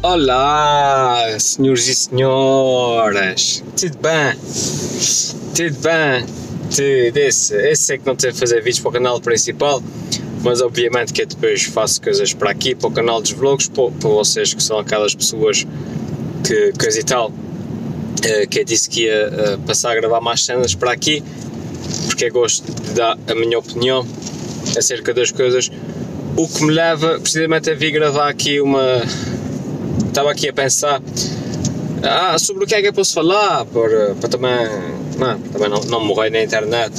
Olá, senhores e senhoras, tudo bem? Tudo bem? Tudo, esse, esse é que não tem a fazer vídeos para o canal principal, mas obviamente que eu depois faço coisas para aqui, para o canal dos vlogs, para, para vocês que são aquelas pessoas que, coisa e tal, eh, que eu disse que ia eh, passar a gravar mais cenas para aqui, porque eu gosto de dar a minha opinião acerca das coisas, o que me leva precisamente a vir gravar aqui uma estava aqui a pensar ah, sobre o que é que eu posso falar para, para também, não, também não, não morrer na internet.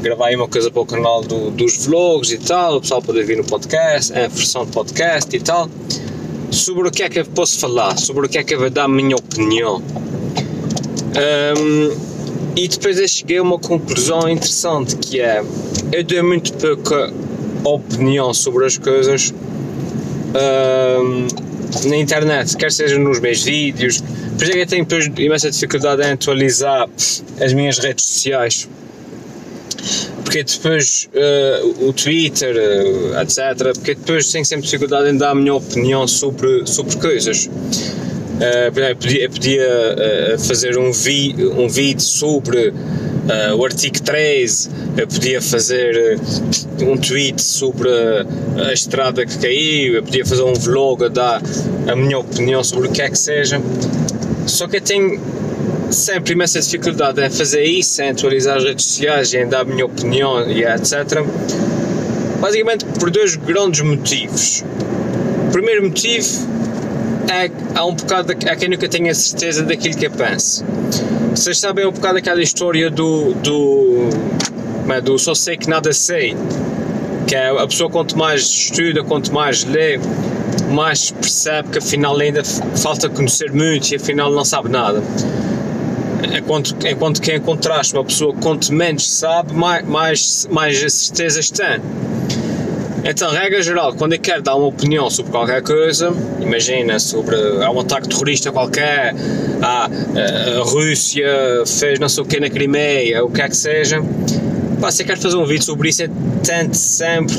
Gravar uma coisa para o canal do, dos vlogs e tal, o pessoal poder vir no podcast, a versão de podcast e tal. Sobre o que é que eu posso falar, sobre o que é que eu vou dar a minha opinião. Um, e depois eu cheguei a uma conclusão interessante que é eu dei muito pouca opinião sobre as coisas. Um, na internet, quer seja nos meus vídeos. Por isso é que eu tenho depois imensa dificuldade em atualizar as minhas redes sociais. Porque depois uh, o Twitter, uh, etc. Porque depois tenho sempre dificuldade em dar a minha opinião sobre, sobre coisas. Uh, eu podia, eu podia fazer um, vi, um vídeo sobre uh, o artigo 13, eu podia fazer uh, um tweet sobre a, a estrada que caiu, eu podia fazer um vlog a dar a minha opinião sobre o que é que seja. Só que eu tenho sempre imensa dificuldade em fazer isso, em atualizar as redes sociais, em dar a minha opinião e etc. Basicamente por dois grandes motivos. O primeiro motivo é há um bocado há quem nunca tenha certeza daquilo que eu penso. Vocês sabem um bocado daquela história do, do, é, do só sei que nada sei, que é a pessoa quanto mais estuda, quanto mais lê, mais percebe que afinal ainda falta conhecer muito e afinal não sabe nada. Enquanto, enquanto que em contraste uma pessoa quanto menos sabe, mais, mais, mais certezas tem. Então, regra geral, quando eu quero dar uma opinião sobre qualquer coisa, imagina sobre há um ataque terrorista qualquer, há, a Rússia fez não sei o que na Crimeia, o que é que seja, pá, se eu quero fazer um vídeo sobre isso, é tento sempre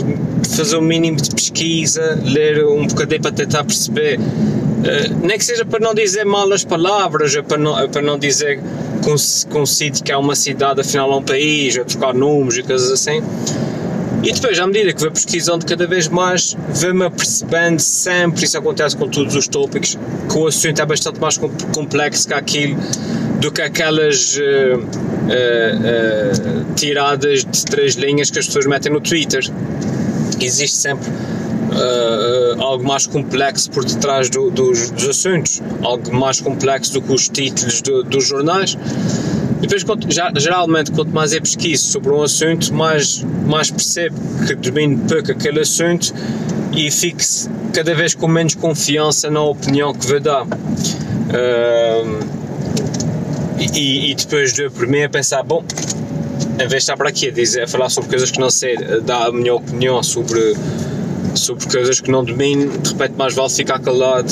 fazer um mínimo de pesquisa, ler um bocadinho para tentar perceber, uh, nem que seja para não dizer malas palavras, para não, para não dizer que um, sítio que é uma cidade afinal é um país, ou trocar números e coisas assim e depois, à medida que vou pesquisando cada vez mais, vou-me apercebendo sempre, isso acontece com todos os tópicos, que o assunto é bastante mais complexo que aquilo, do que aquelas uh, uh, uh, tiradas de três linhas que as pessoas metem no Twitter. Existe sempre algo mais complexo por detrás do, dos, dos, assuntos, algo mais complexo do que os títulos do, dos jornais. Depois, já, geralmente, quanto mais eu pesquiso sobre um assunto, mais, mais percebo que domino pouco aquele assunto e fico cada vez com menos confiança na opinião que vou dar. E, e, depois de por mim a pensar, bom, em vez de estar para aqui a, dizer, a falar sobre coisas que não sei, dar a minha opinião sobre, sobre coisas que não domino, de repente mais vale ficar calado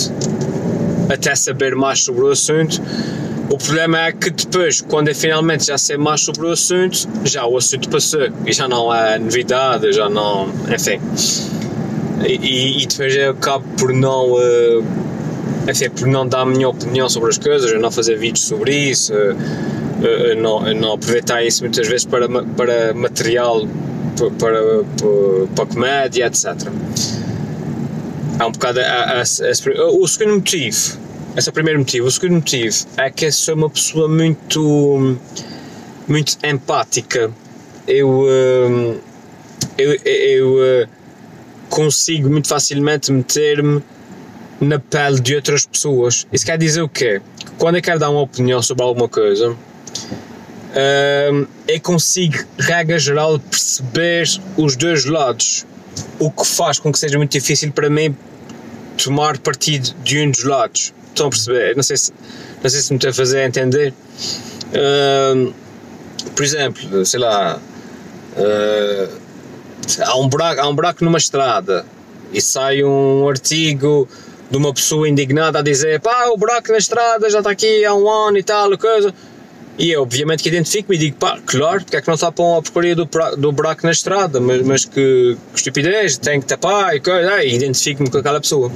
até saber mais sobre o assunto o problema é que depois, quando eu finalmente já sei mais sobre o assunto, já o assunto passou e já não é novidade, já não. enfim. E, e depois eu acabo por não. Uh, enfim, por não dar a minha opinião sobre as coisas, não fazer vídeos sobre isso, uh, uh, não, não aproveitar isso muitas vezes para, para material para, para, para comédia, etc. Há um bocado. A, a, a, o segundo motivo esse é o primeiro motivo. O segundo motivo é que sou uma pessoa muito, muito empática. Eu, hum, eu, eu hum, consigo muito facilmente meter-me na pele de outras pessoas. Isso quer dizer o quê? Quando eu quero dar uma opinião sobre alguma coisa, hum, eu consigo, regra geral, perceber os dois lados. O que faz com que seja muito difícil para mim tomar partido de um dos lados. Estão a perceber? Não sei se, não sei se me estou a fazer entender. Por exemplo, sei lá, uh, há, um buraco, há um buraco numa estrada e sai um artigo de uma pessoa indignada a dizer pá, o buraco na estrada já está aqui há um ano e tal, coisa. E eu, obviamente, que identifico-me e digo, pá, claro, porque é que não tapam a porcaria do, do buraco na estrada, mas, mas que, que estupidez, tem que tapar e coisa, identifico-me com aquela pessoa.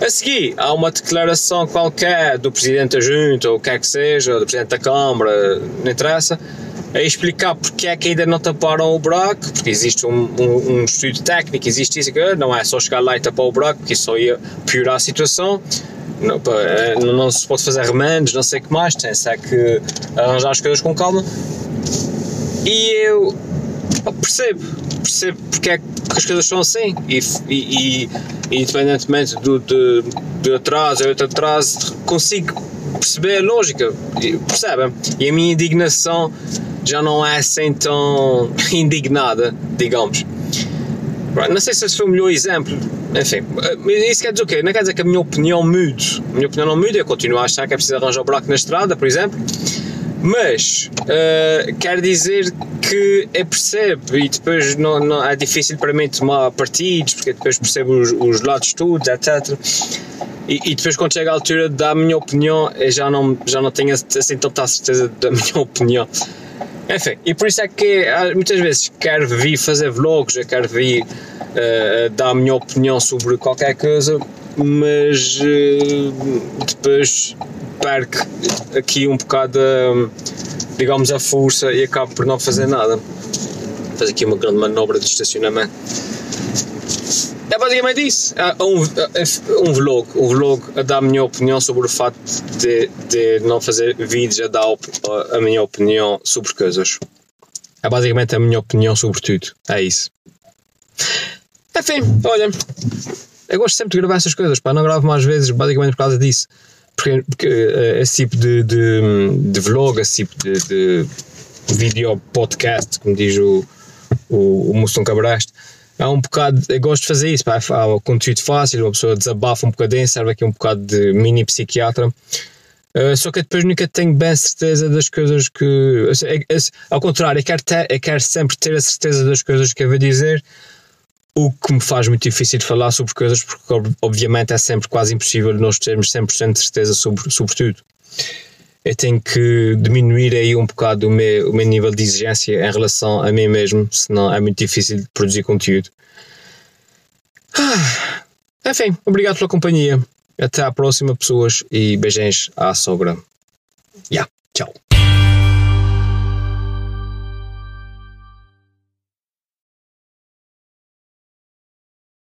A seguir, há uma declaração qualquer do Presidente da Junta, ou o que é que seja, do Presidente da Câmara, não interessa, a explicar porque é que ainda não taparam o buraco, porque existe um, um, um estudo técnico, existe isso, não é só chegar lá e tapar o buraco, porque isso só ia piorar a situação. Não, eh, não, não se pode fazer remendos, não sei o que mais, tem-se é que arranjar as coisas com calma. E eu percebo, percebo porque é que as coisas são assim e, e, e independentemente do, de, de atraso ou outro atraso, consigo perceber a lógica, percebem? E a minha indignação já não é assim tão indignada, digamos. Não sei se esse foi o melhor exemplo, enfim, isso quer dizer o quê? Não quer dizer que a minha opinião mude. A minha opinião não muda, eu continuo a achar que é preciso arranjar um buraco na estrada, por exemplo, mas uh, quer dizer que eu percebo e depois não, não, é difícil para mim tomar partidos, porque depois percebo os, os lados todos, etc. E, e, depois quando chega a altura da minha opinião, eu já não, já não tenho assim tanta certeza da minha opinião. Enfim, e por isso é que ah, muitas vezes quero vir fazer vlogs, quero vir uh, dar a minha opinião sobre qualquer coisa, mas uh, depois perco aqui um bocado, digamos, a força e acabo por não fazer nada. Fazer aqui uma grande manobra de estacionamento. É basicamente isso. É um, é um vlog. Um vlog a dar a minha opinião sobre o facto de, de não fazer vídeos a dar a minha opinião sobre coisas. É basicamente a minha opinião sobre tudo. É isso. Enfim, olha. Eu gosto sempre de gravar essas coisas, pá. Não gravo mais vezes, basicamente por causa disso. Porque, porque uh, esse tipo de, de, de, vlog, esse tipo de, de vídeo podcast, como diz o, o, o Moção Cabraste, é um bocado. Eu gosto de fazer isso, pá. Há o conteúdo fácil, uma pessoa desabafa um bocadinho, serve aqui um bocado de mini psiquiatra. Uh, só que depois nunca tenho bem certeza das coisas que. É, é, ao contrário, eu quero, ter, eu quero sempre ter a certeza das coisas que eu vou dizer o que me faz muito difícil falar sobre coisas, porque obviamente é sempre quase impossível nós termos 100% de certeza sobre, sobre tudo. Eu tenho que diminuir aí um bocado o meu, o meu nível de exigência em relação a mim mesmo, senão é muito difícil produzir conteúdo. Ah, enfim, obrigado pela companhia. Até à próxima, pessoas, e beijinhos à sogra.